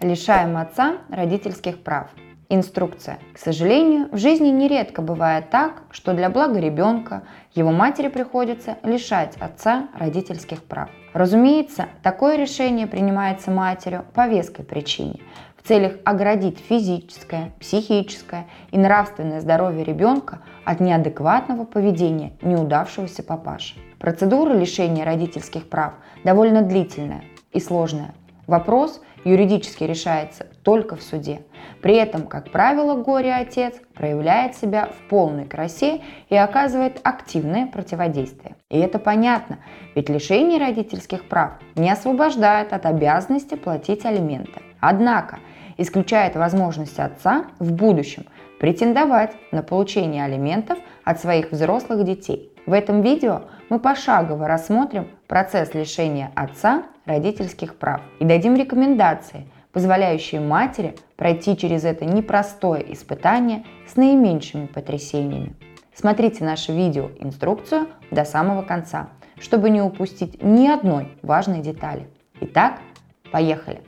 Лишаем отца родительских прав. Инструкция. К сожалению, в жизни нередко бывает так, что для блага ребенка его матери приходится лишать отца родительских прав. Разумеется, такое решение принимается матерью по веской причине – в целях оградить физическое, психическое и нравственное здоровье ребенка от неадекватного поведения неудавшегося папаши. Процедура лишения родительских прав довольно длительная и сложная. Вопрос юридически решается только в суде. При этом, как правило, горе-отец проявляет себя в полной красе и оказывает активное противодействие. И это понятно, ведь лишение родительских прав не освобождает от обязанности платить алименты. Однако исключает возможность отца в будущем претендовать на получение алиментов от своих взрослых детей. В этом видео мы пошагово рассмотрим процесс лишения отца родительских прав и дадим рекомендации, позволяющие матери пройти через это непростое испытание с наименьшими потрясениями. Смотрите наше видео инструкцию до самого конца, чтобы не упустить ни одной важной детали. Итак, поехали!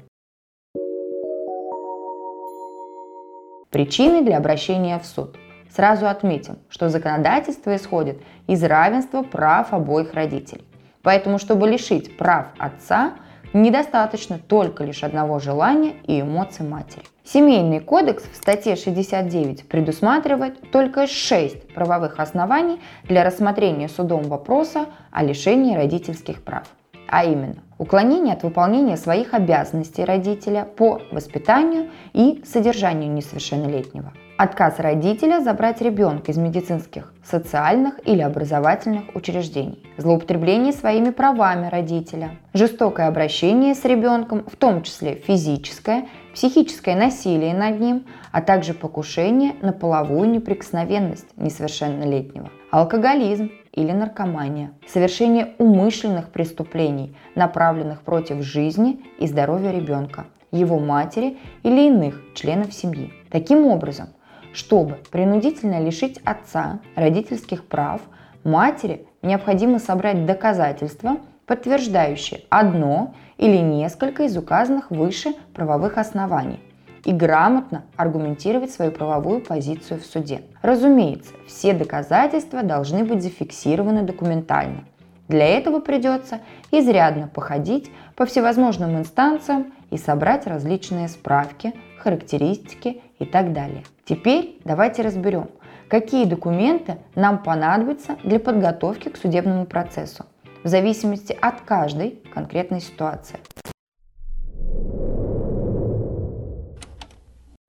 Причины для обращения в суд. Сразу отметим, что законодательство исходит из равенства прав обоих родителей. Поэтому, чтобы лишить прав отца, недостаточно только лишь одного желания и эмоций матери. Семейный кодекс в статье 69 предусматривает только 6 правовых оснований для рассмотрения судом вопроса о лишении родительских прав а именно уклонение от выполнения своих обязанностей родителя по воспитанию и содержанию несовершеннолетнего, отказ родителя забрать ребенка из медицинских, социальных или образовательных учреждений, злоупотребление своими правами родителя, жестокое обращение с ребенком, в том числе физическое, психическое насилие над ним, а также покушение на половую неприкосновенность несовершеннолетнего, алкоголизм, или наркомания, совершение умышленных преступлений, направленных против жизни и здоровья ребенка, его матери или иных членов семьи. Таким образом, чтобы принудительно лишить отца родительских прав, матери необходимо собрать доказательства, подтверждающие одно или несколько из указанных выше правовых оснований – и грамотно аргументировать свою правовую позицию в суде. Разумеется, все доказательства должны быть зафиксированы документально. Для этого придется изрядно походить по всевозможным инстанциям и собрать различные справки, характеристики и так далее. Теперь давайте разберем, какие документы нам понадобятся для подготовки к судебному процессу в зависимости от каждой конкретной ситуации.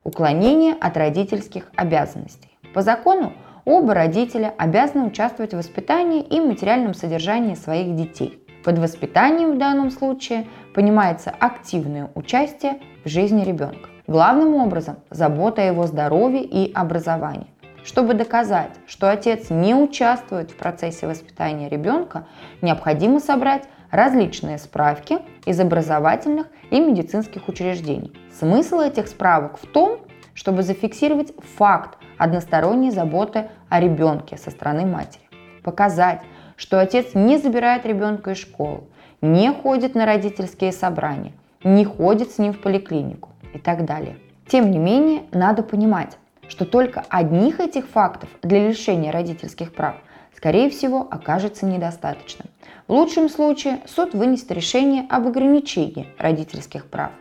Уклонение от родительских обязанностей. По закону оба родителя обязаны участвовать в воспитании и материальном содержании своих детей. Под воспитанием в данном случае понимается активное участие в жизни ребенка. Главным образом забота о его здоровье и образовании. Чтобы доказать, что отец не участвует в процессе воспитания ребенка, необходимо собрать различные справки из образовательных и медицинских учреждений. Смысл этих справок в том, чтобы зафиксировать факт односторонней заботы о ребенке со стороны матери. Показать, что отец не забирает ребенка из школы, не ходит на родительские собрания, не ходит с ним в поликлинику и так далее. Тем не менее, надо понимать, что только одних этих фактов для лишения родительских прав, скорее всего, окажется недостаточным. В лучшем случае суд вынесет решение об ограничении родительских прав.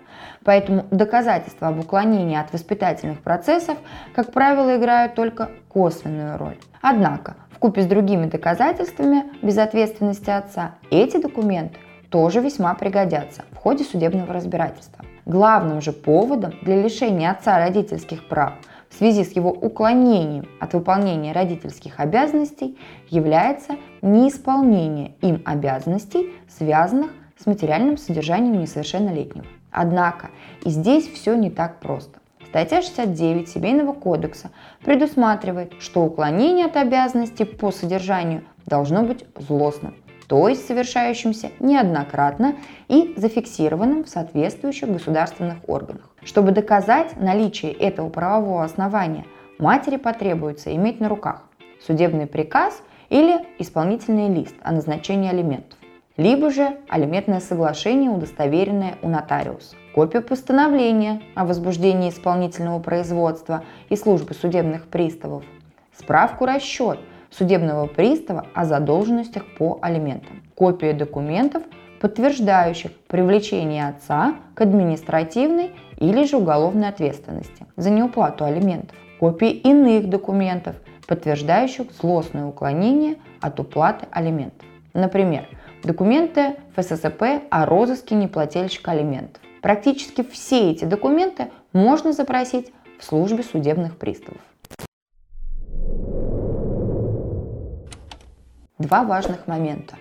Поэтому доказательства об уклонении от воспитательных процессов, как правило, играют только косвенную роль. Однако, в купе с другими доказательствами безответственности отца, эти документы тоже весьма пригодятся в ходе судебного разбирательства. Главным же поводом для лишения отца родительских прав в связи с его уклонением от выполнения родительских обязанностей является неисполнение им обязанностей, связанных с материальным содержанием несовершеннолетнего. Однако и здесь все не так просто. Статья 69 Семейного кодекса предусматривает, что уклонение от обязанностей по содержанию должно быть злостным, то есть совершающимся неоднократно и зафиксированным в соответствующих государственных органах. Чтобы доказать наличие этого правового основания, матери потребуется иметь на руках судебный приказ или исполнительный лист о назначении алиментов, либо же алиментное соглашение, удостоверенное у нотариуса. копию постановления о возбуждении исполнительного производства и службы судебных приставов, справку расчет судебного пристава о задолженностях по алиментам, копию документов, подтверждающих привлечение отца к административной или же уголовной ответственности за неуплату алиментов, копии иных документов, подтверждающих злостное уклонение от уплаты алиментов. Например, документы ФССП о розыске неплательщика алиментов. Практически все эти документы можно запросить в службе судебных приставов. Два важных момента.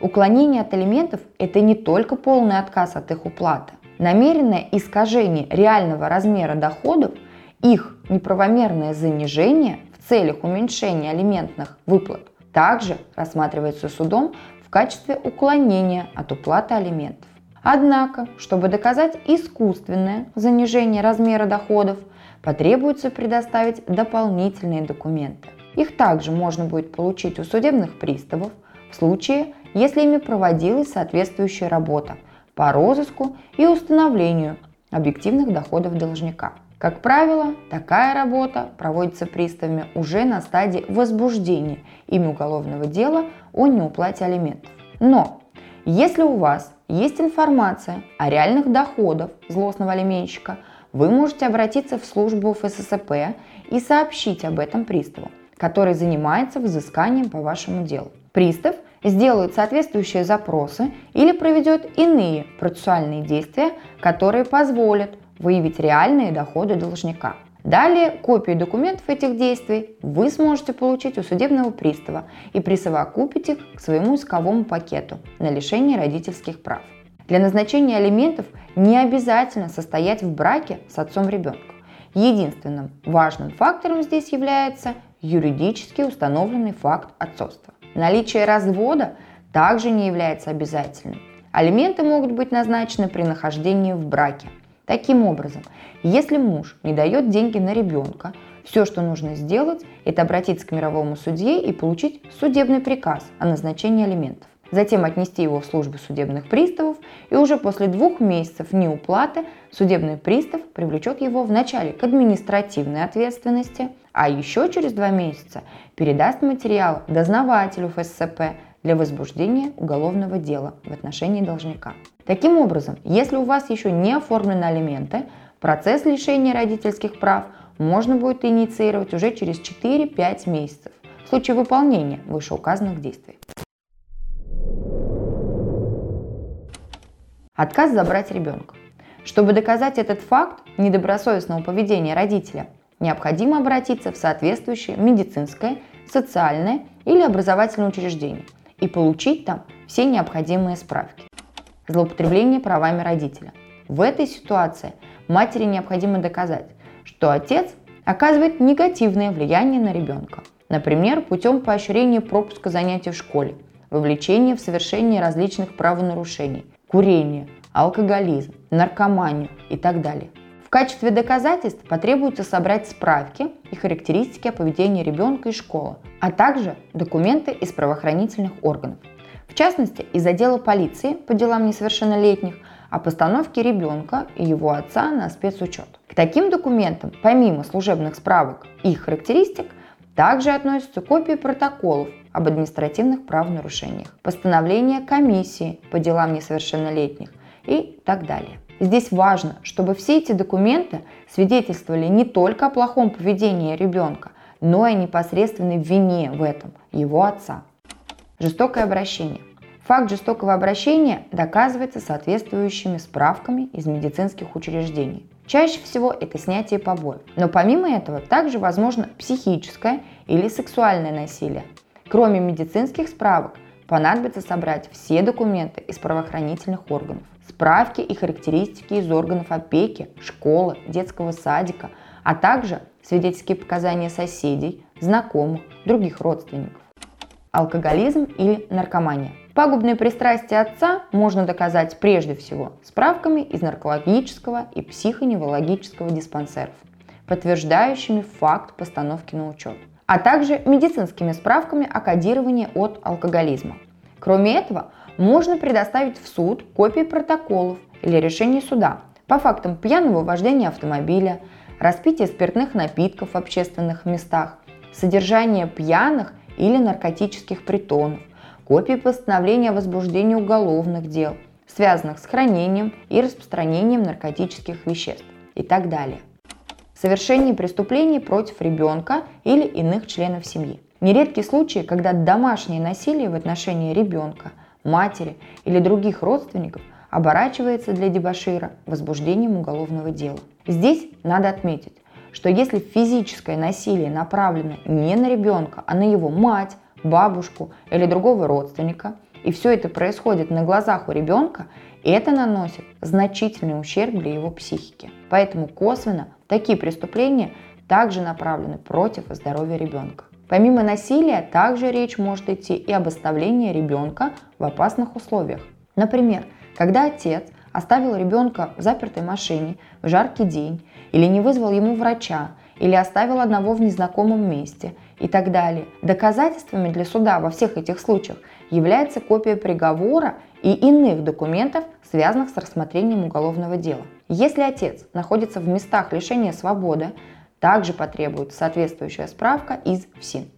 Уклонение от алиментов – это не только полный отказ от их уплаты. Намеренное искажение реального размера доходов, их неправомерное занижение в целях уменьшения алиментных выплат также рассматривается судом в качестве уклонения от уплаты алиментов. Однако, чтобы доказать искусственное занижение размера доходов, потребуется предоставить дополнительные документы. Их также можно будет получить у судебных приставов в случае, если ими проводилась соответствующая работа по розыску и установлению объективных доходов должника. Как правило, такая работа проводится приставами уже на стадии возбуждения ими уголовного дела о неуплате алиментов. Но если у вас есть информация о реальных доходах злостного алименщика, вы можете обратиться в службу ФССП и сообщить об этом приставу который занимается взысканием по вашему делу. Пристав сделает соответствующие запросы или проведет иные процессуальные действия, которые позволят выявить реальные доходы должника. Далее копии документов этих действий вы сможете получить у судебного пристава и присовокупить их к своему исковому пакету на лишение родительских прав. Для назначения алиментов не обязательно состоять в браке с отцом ребенка. Единственным важным фактором здесь является юридически установленный факт отцовства. Наличие развода также не является обязательным. Алименты могут быть назначены при нахождении в браке. Таким образом, если муж не дает деньги на ребенка, все, что нужно сделать, это обратиться к мировому судье и получить судебный приказ о назначении алиментов. Затем отнести его в службу судебных приставов, и уже после двух месяцев неуплаты судебный пристав привлечет его вначале к административной ответственности, а еще через два месяца передаст материал дознавателю ФСЦП для возбуждения уголовного дела в отношении должника. Таким образом, если у вас еще не оформлены алименты, процесс лишения родительских прав можно будет инициировать уже через 4-5 месяцев в случае выполнения вышеуказанных действий. Отказ забрать ребенка. Чтобы доказать этот факт недобросовестного поведения родителя, необходимо обратиться в соответствующее медицинское, социальное или образовательное учреждение и получить там все необходимые справки. Злоупотребление правами родителя. В этой ситуации матери необходимо доказать, что отец оказывает негативное влияние на ребенка, например, путем поощрения пропуска занятий в школе, вовлечения в совершение различных правонарушений, курения, алкоголизм, наркоманию и так далее. В качестве доказательств потребуется собрать справки и характеристики о поведении ребенка и школы, а также документы из правоохранительных органов. В частности, из отдела полиции по делам несовершеннолетних о постановке ребенка и его отца на спецучет. К таким документам, помимо служебных справок и характеристик, также относятся копии протоколов об административных правонарушениях, постановления комиссии по делам несовершеннолетних и так далее. Здесь важно, чтобы все эти документы свидетельствовали не только о плохом поведении ребенка, но и о непосредственной вине в этом его отца. Жестокое обращение. Факт жестокого обращения доказывается соответствующими справками из медицинских учреждений. Чаще всего это снятие побоев. Но помимо этого также возможно психическое или сексуальное насилие. Кроме медицинских справок, понадобится собрать все документы из правоохранительных органов справки и характеристики из органов опеки, школы, детского садика, а также свидетельские показания соседей, знакомых, других родственников. Алкоголизм или наркомания. Пагубные пристрастия отца можно доказать прежде всего справками из наркологического и психоневрологического диспансеров, подтверждающими факт постановки на учет, а также медицинскими справками о кодировании от алкоголизма. Кроме этого, можно предоставить в суд копии протоколов или решений суда, по фактам пьяного вождения автомобиля, распития спиртных напитков в общественных местах, содержания пьяных или наркотических притонов, копии постановления о возбуждении уголовных дел, связанных с хранением и распространением наркотических веществ и так далее. Совершение преступлений против ребенка или иных членов семьи. Нередки случаи, когда домашнее насилие в отношении ребенка, матери или других родственников оборачивается для дебашира возбуждением уголовного дела. Здесь надо отметить, что если физическое насилие направлено не на ребенка, а на его мать, бабушку или другого родственника, и все это происходит на глазах у ребенка, это наносит значительный ущерб для его психики. Поэтому косвенно такие преступления также направлены против здоровья ребенка. Помимо насилия, также речь может идти и об оставлении ребенка в опасных условиях. Например, когда отец оставил ребенка в запертой машине в жаркий день или не вызвал ему врача, или оставил одного в незнакомом месте и так далее. Доказательствами для суда во всех этих случаях является копия приговора и иных документов, связанных с рассмотрением уголовного дела. Если отец находится в местах лишения свободы, также потребуется соответствующая справка из ФСИН.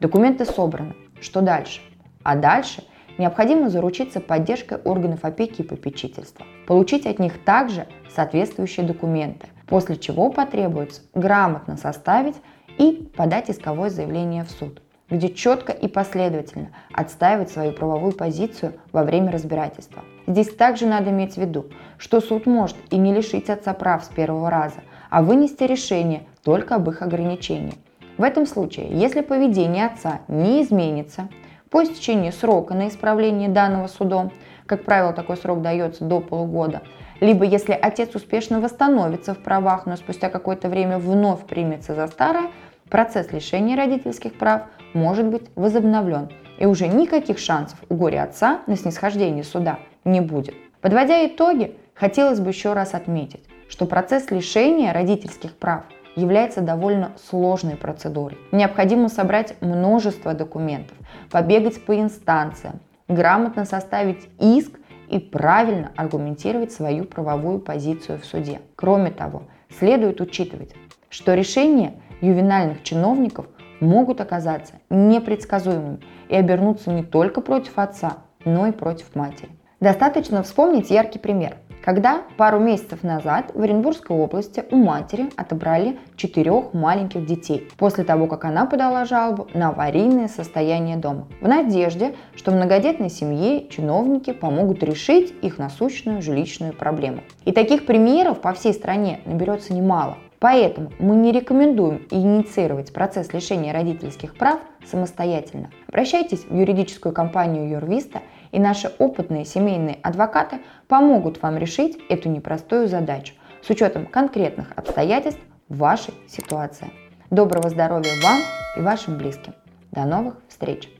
Документы собраны. Что дальше? А дальше необходимо заручиться поддержкой органов опеки и попечительства, получить от них также соответствующие документы, после чего потребуется грамотно составить и подать исковое заявление в суд, где четко и последовательно отстаивать свою правовую позицию во время разбирательства. Здесь также надо иметь в виду, что суд может и не лишить отца прав с первого раза, а вынести решение только об их ограничении. В этом случае, если поведение отца не изменится, по истечении срока на исправление данного судом, как правило, такой срок дается до полугода, либо если отец успешно восстановится в правах, но спустя какое-то время вновь примется за старое, процесс лишения родительских прав может быть возобновлен, и уже никаких шансов у горя отца на снисхождение суда не будет. Подводя итоги, хотелось бы еще раз отметить, что процесс лишения родительских прав является довольно сложной процедурой. Необходимо собрать множество документов, побегать по инстанциям, грамотно составить иск и правильно аргументировать свою правовую позицию в суде. Кроме того, следует учитывать, что решения ювенальных чиновников могут оказаться непредсказуемыми и обернуться не только против отца, но и против матери. Достаточно вспомнить яркий пример когда пару месяцев назад в Оренбургской области у матери отобрали четырех маленьких детей после того, как она подала жалобу на аварийное состояние дома, в надежде, что многодетной семье чиновники помогут решить их насущную жилищную проблему. И таких примеров по всей стране наберется немало. Поэтому мы не рекомендуем инициировать процесс лишения родительских прав самостоятельно. Обращайтесь в юридическую компанию Юрвиста, и наши опытные семейные адвокаты помогут вам решить эту непростую задачу с учетом конкретных обстоятельств вашей ситуации. Доброго здоровья вам и вашим близким. До новых встреч!